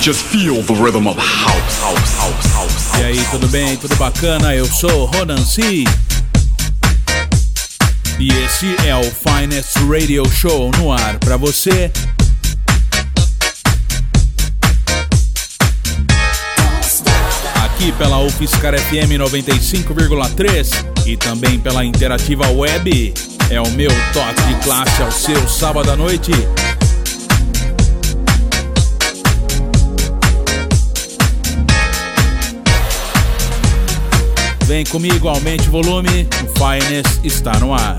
Just feel the rhythm of house, house, house, house. E aí, tudo bem? Tudo bacana? Eu sou Ronan C. E esse é o Finest Radio Show no ar para você. Aqui pela UFSCar FM 95,3 e também pela Interativa Web. É o meu toque de classe ao seu sábado à noite. Vem comigo, aumente o volume. O Finest está no ar.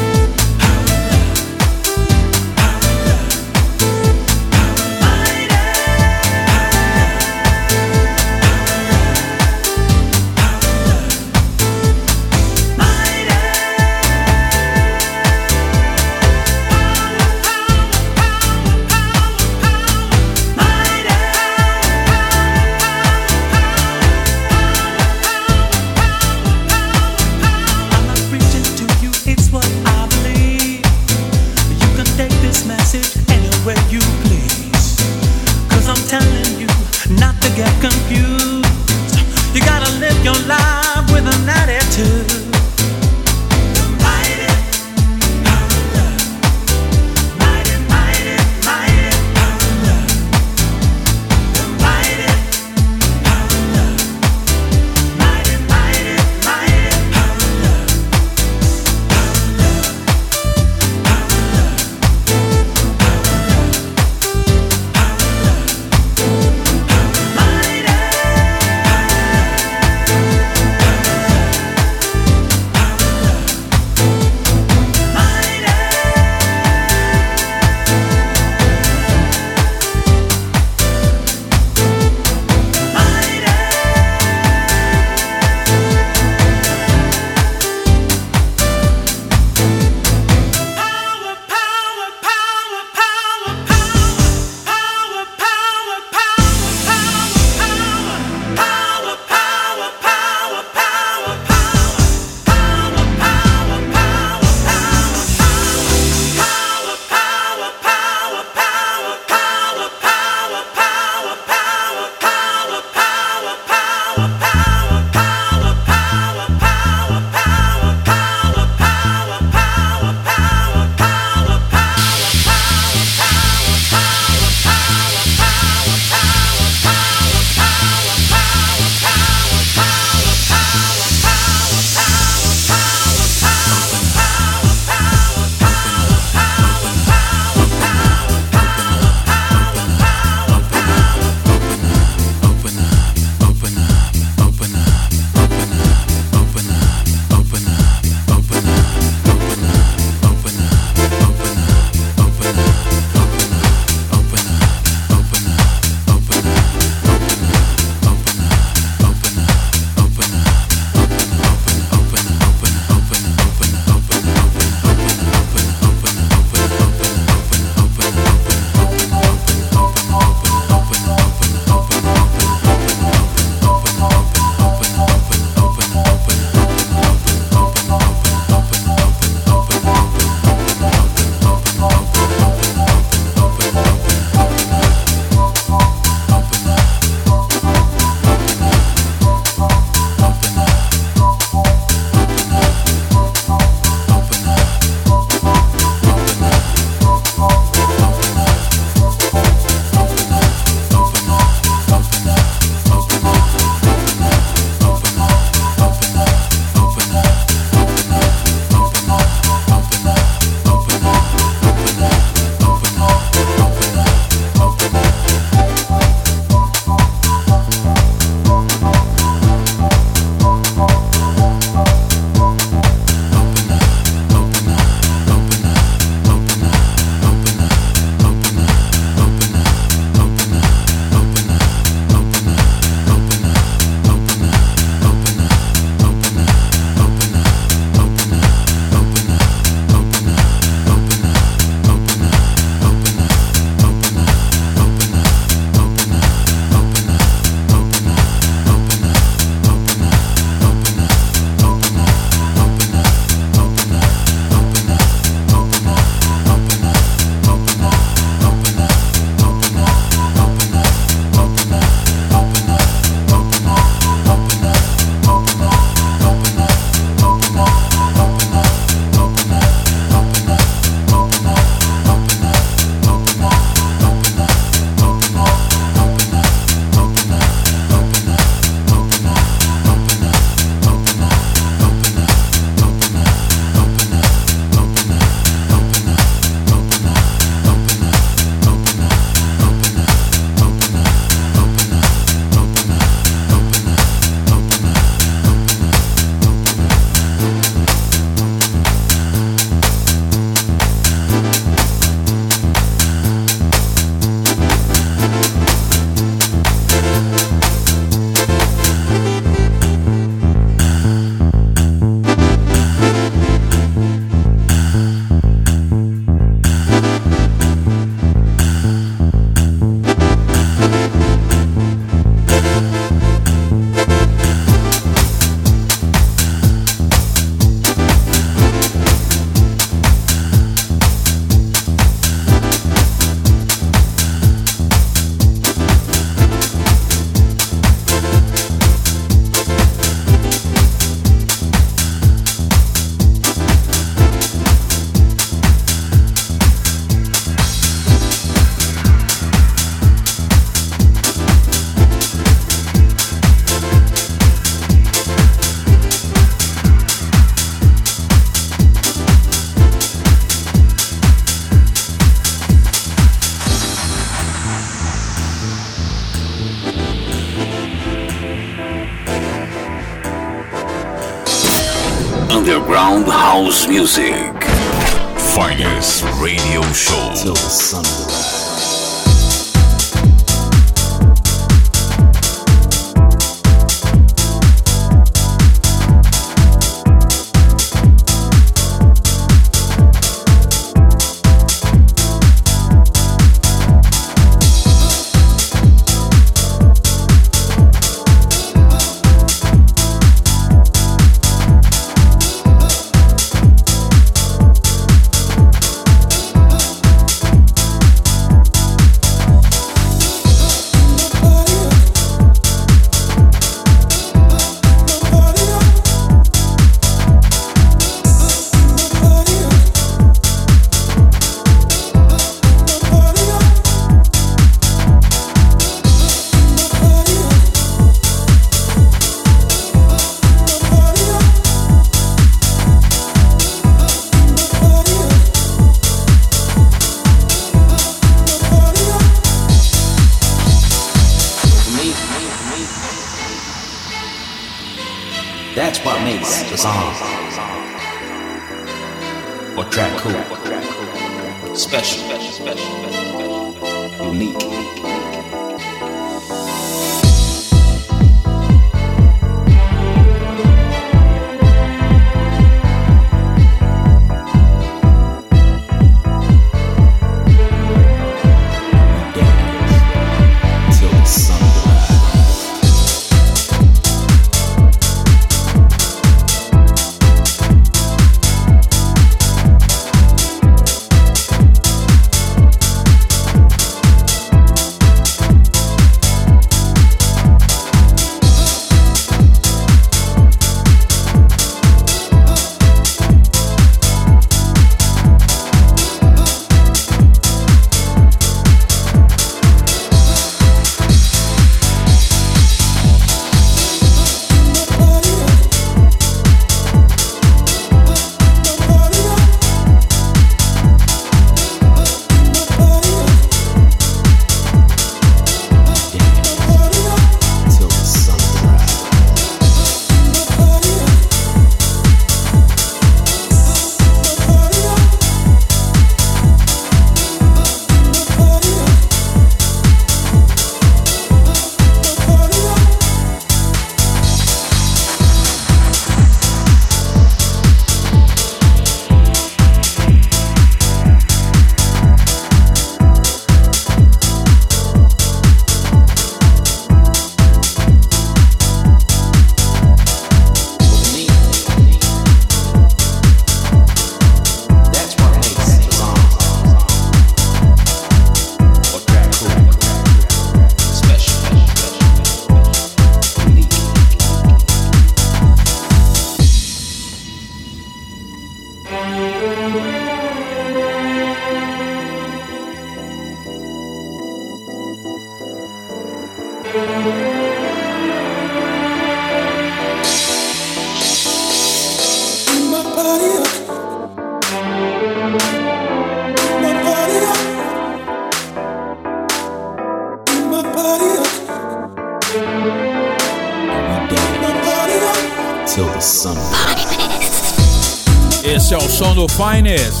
Finest.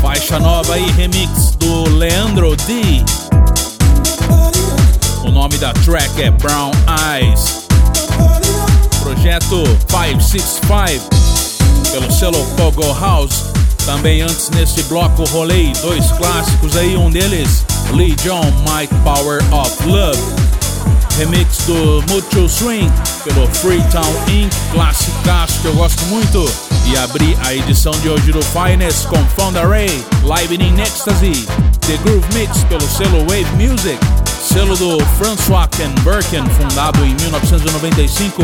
Faixa nova aí, remix do Leandro D. O nome da track é Brown Eyes. Projeto 565 pelo selo Pogo House. Também antes neste bloco rolei dois clássicos aí, um deles Lee John Mike Power of Love. Remix do Mutual Swing pelo Freetown Inc. Classicaço que eu gosto muito. E abri a edição de hoje do Finest com Fonda Ray, Live in Ecstasy, The Groove Mix pelo selo Wave Music, selo do François Ken Birkin, fundado em 1995.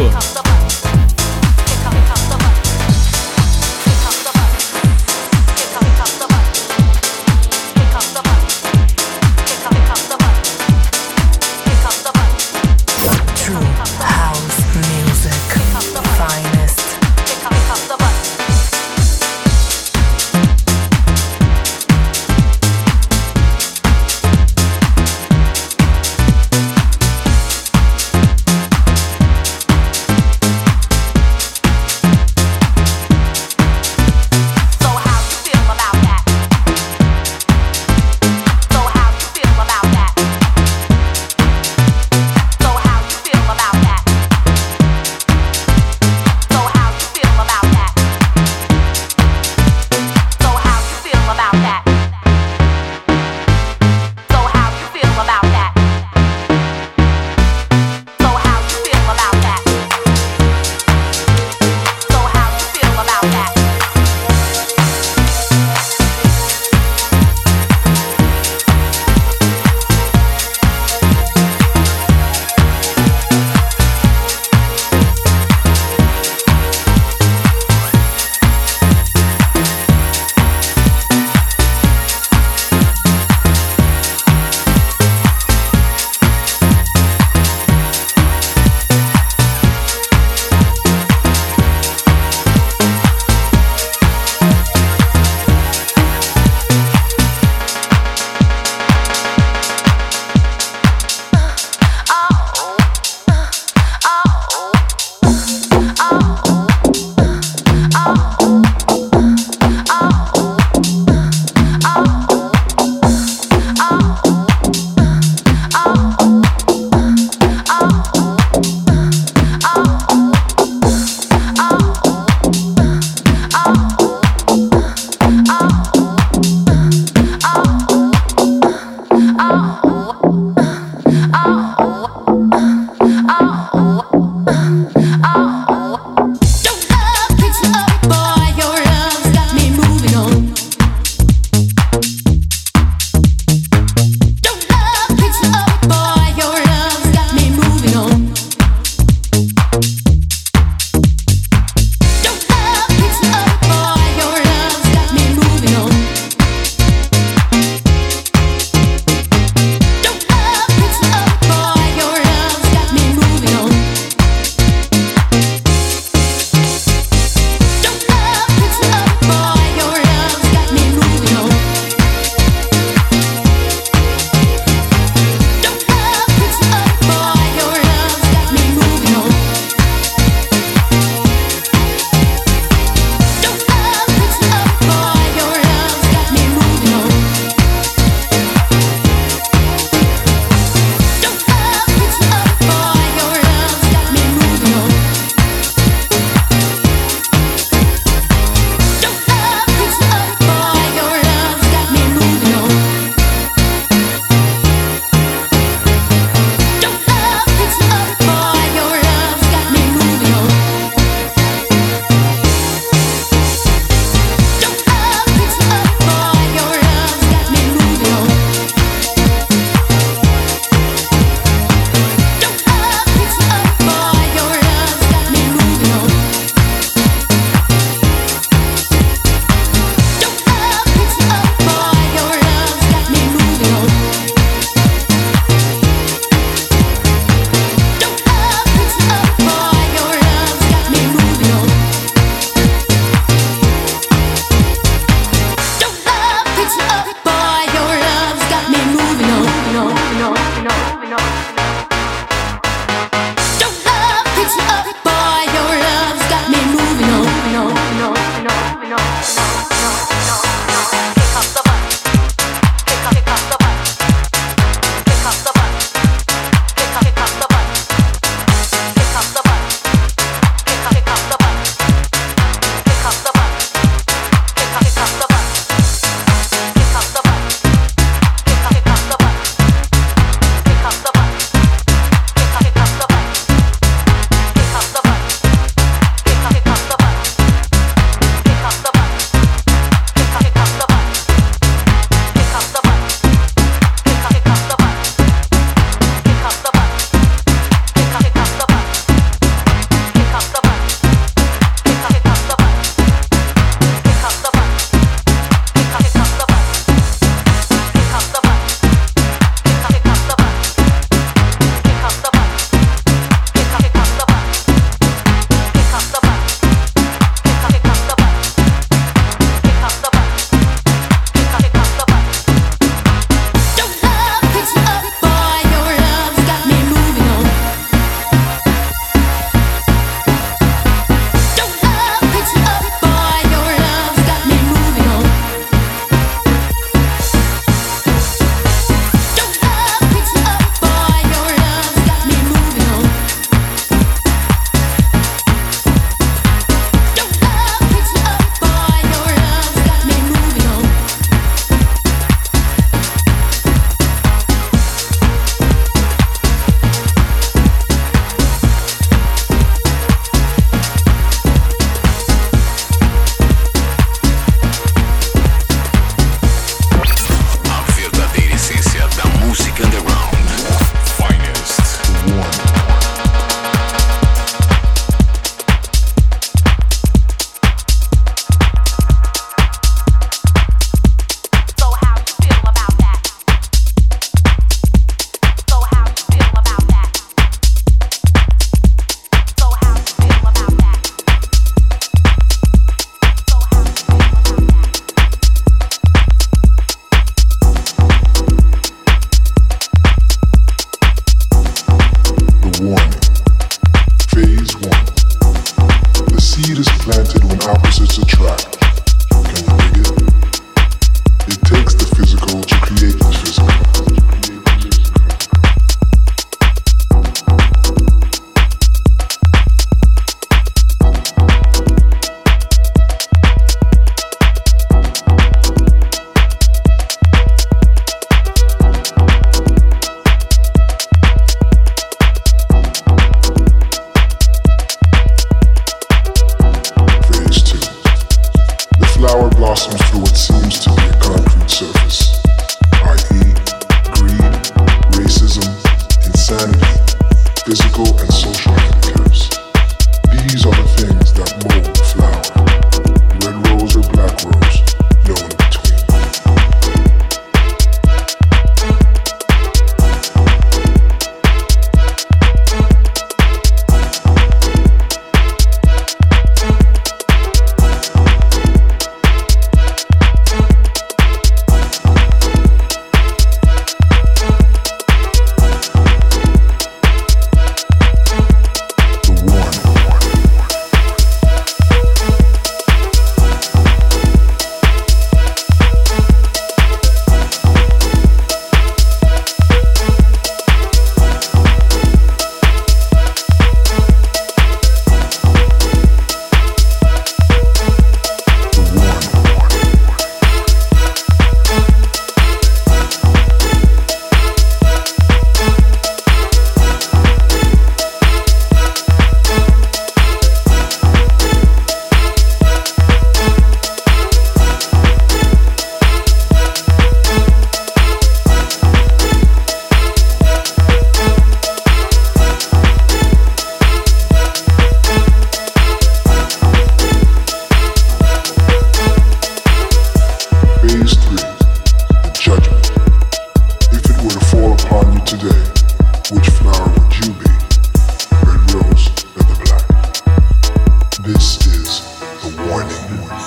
physical and social.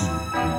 Bye.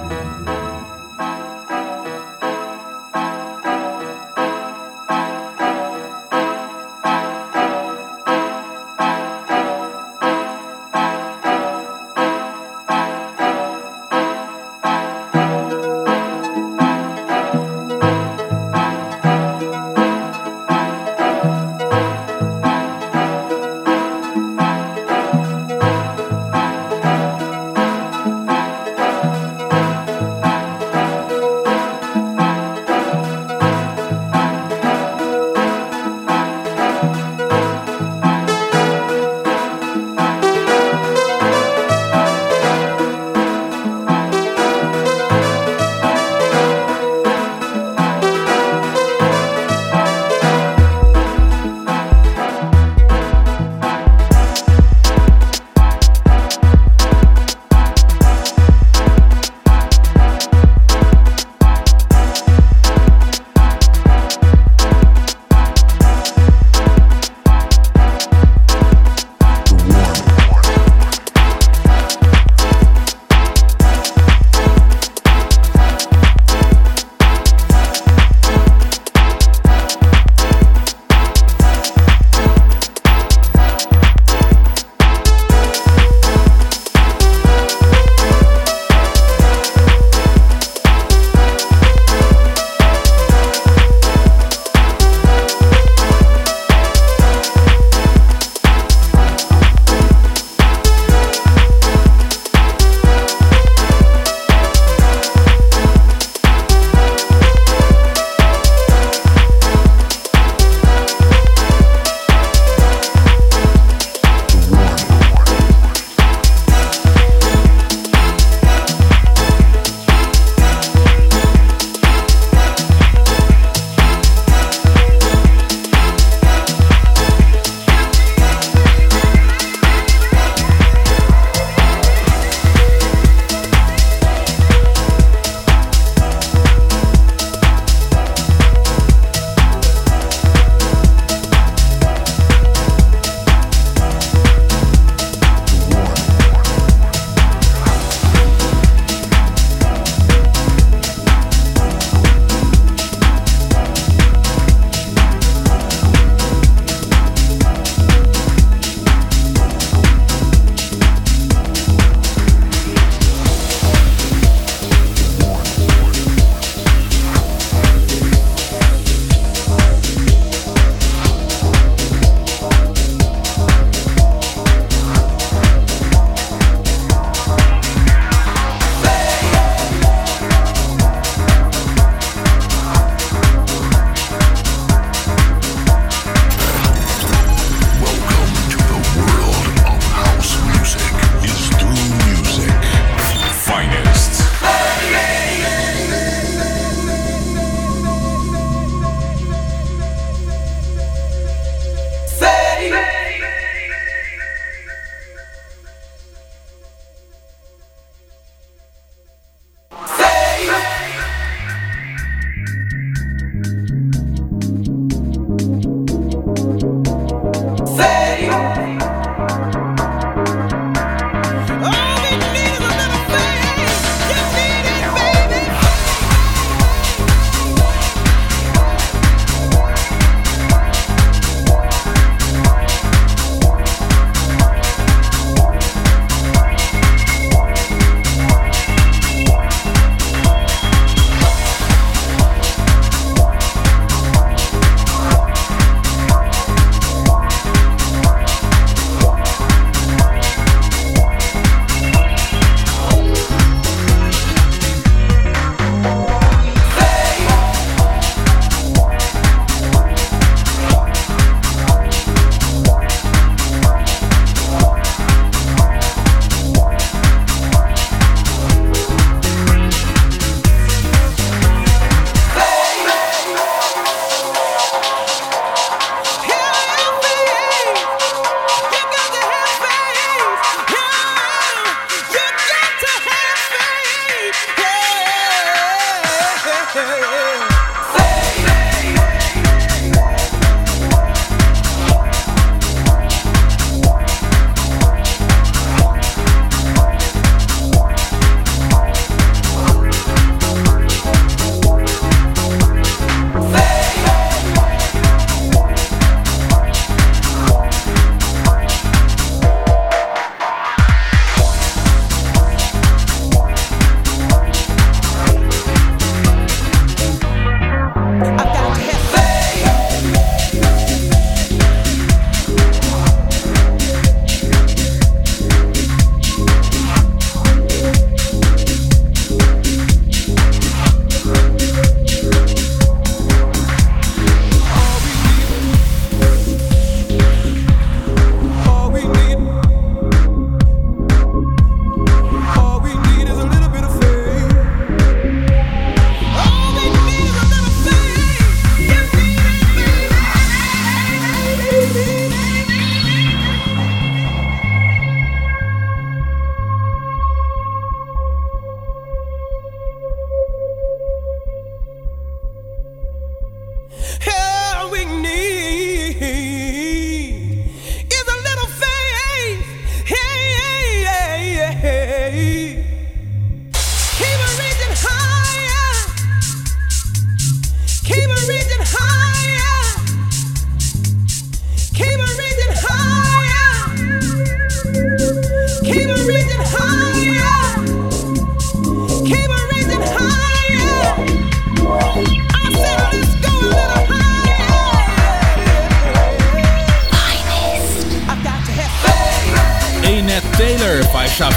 Faixa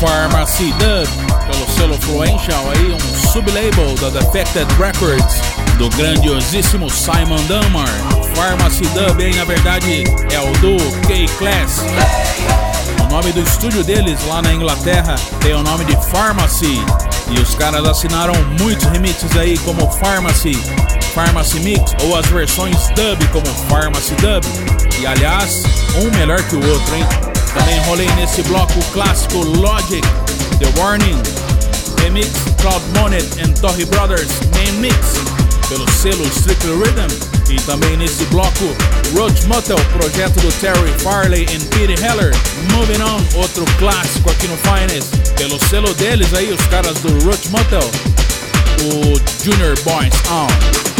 Pharmacy Dub, pelo selo Fluential aí, um sublabel da Defected Records, do grandiosíssimo Simon Dunmar. Pharmacy Dub aí, na verdade, é o do K-Class. O nome do estúdio deles lá na Inglaterra tem o nome de Pharmacy. E os caras assinaram muitos remixes aí, como Pharmacy, Pharmacy Mix ou as versões dub, como Pharmacy Dub. E aliás, um melhor que o outro, hein? Também rolei nesse bloco clássico Logic, The Warning, Remix Cloud Monet and Torre Brothers Main Mix, pelo selo Strictly Rhythm. E também nesse bloco, Roach Motel, projeto do Terry Farley e Peter Heller. Moving On, outro clássico aqui no Finest. Pelo selo deles aí, os caras do Roach Motel, o Junior Boys On.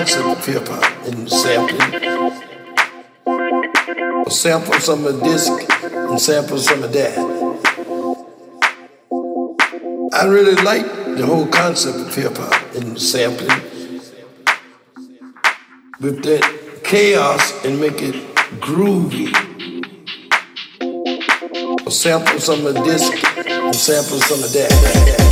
Concept of hip hop and sampling. Sample some of this and sample some of that. I really like the whole concept of hip hop and sampling with that chaos and make it groovy. Sample some of this and sample some of that.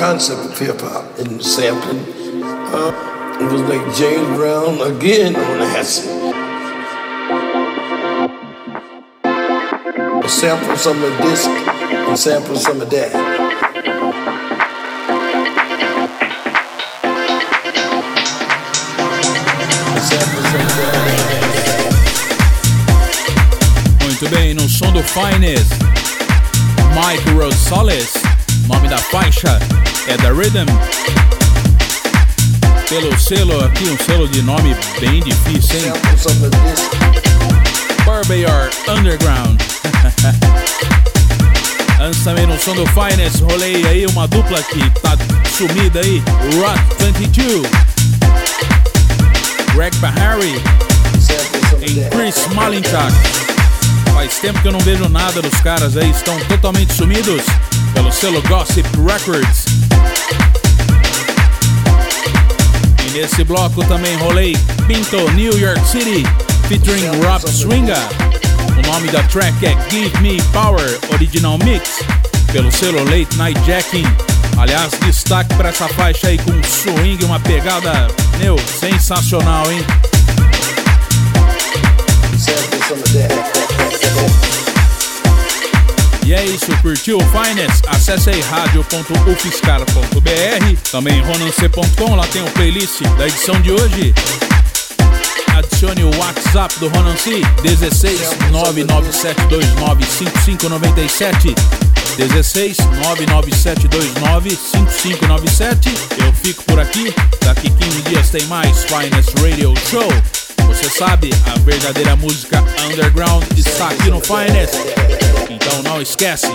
Concept of hip hop and sampling. Uh, it was like James Brown again on acid. Sample some of this and sample some of that. Muito bem, no som do Finest, Mike Rosales, nome da faixa é da Rhythm. Pelo selo aqui, um selo de nome bem difícil, hein? Barbayard Underground. Antes também no som do Finest, rolei aí uma dupla que tá sumida aí, Rock 22. Greg Bahari em Chris Malinchak. Faz tempo que eu não vejo nada dos caras aí, estão totalmente sumidos pelo selo Gossip Records. Nesse bloco também rolei Pinto New York City, featuring Rob Swinga. O nome da track é Give Me Power Original Mix, pelo selo Late Night Jacking. Aliás, destaque para essa faixa aí com swing, uma pegada, meu, sensacional, hein? E é isso, curtiu o Finance? Acesse aí radio.ufscar.br, também ronance.com, lá tem o playlist da edição de hoje. Adicione o WhatsApp do Ronan C, 16 997295597. 16 997295597. Eu fico por aqui. Daqui 15 dias tem mais Finest Radio Show. Você sabe, a verdadeira música underground está aqui no Finest. Então não esquece.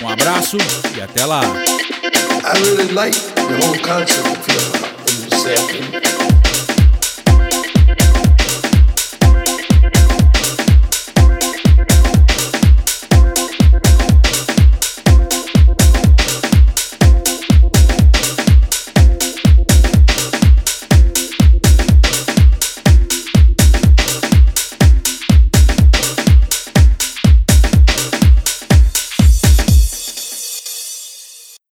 Um abraço e até lá. I really like the whole concept of sampling.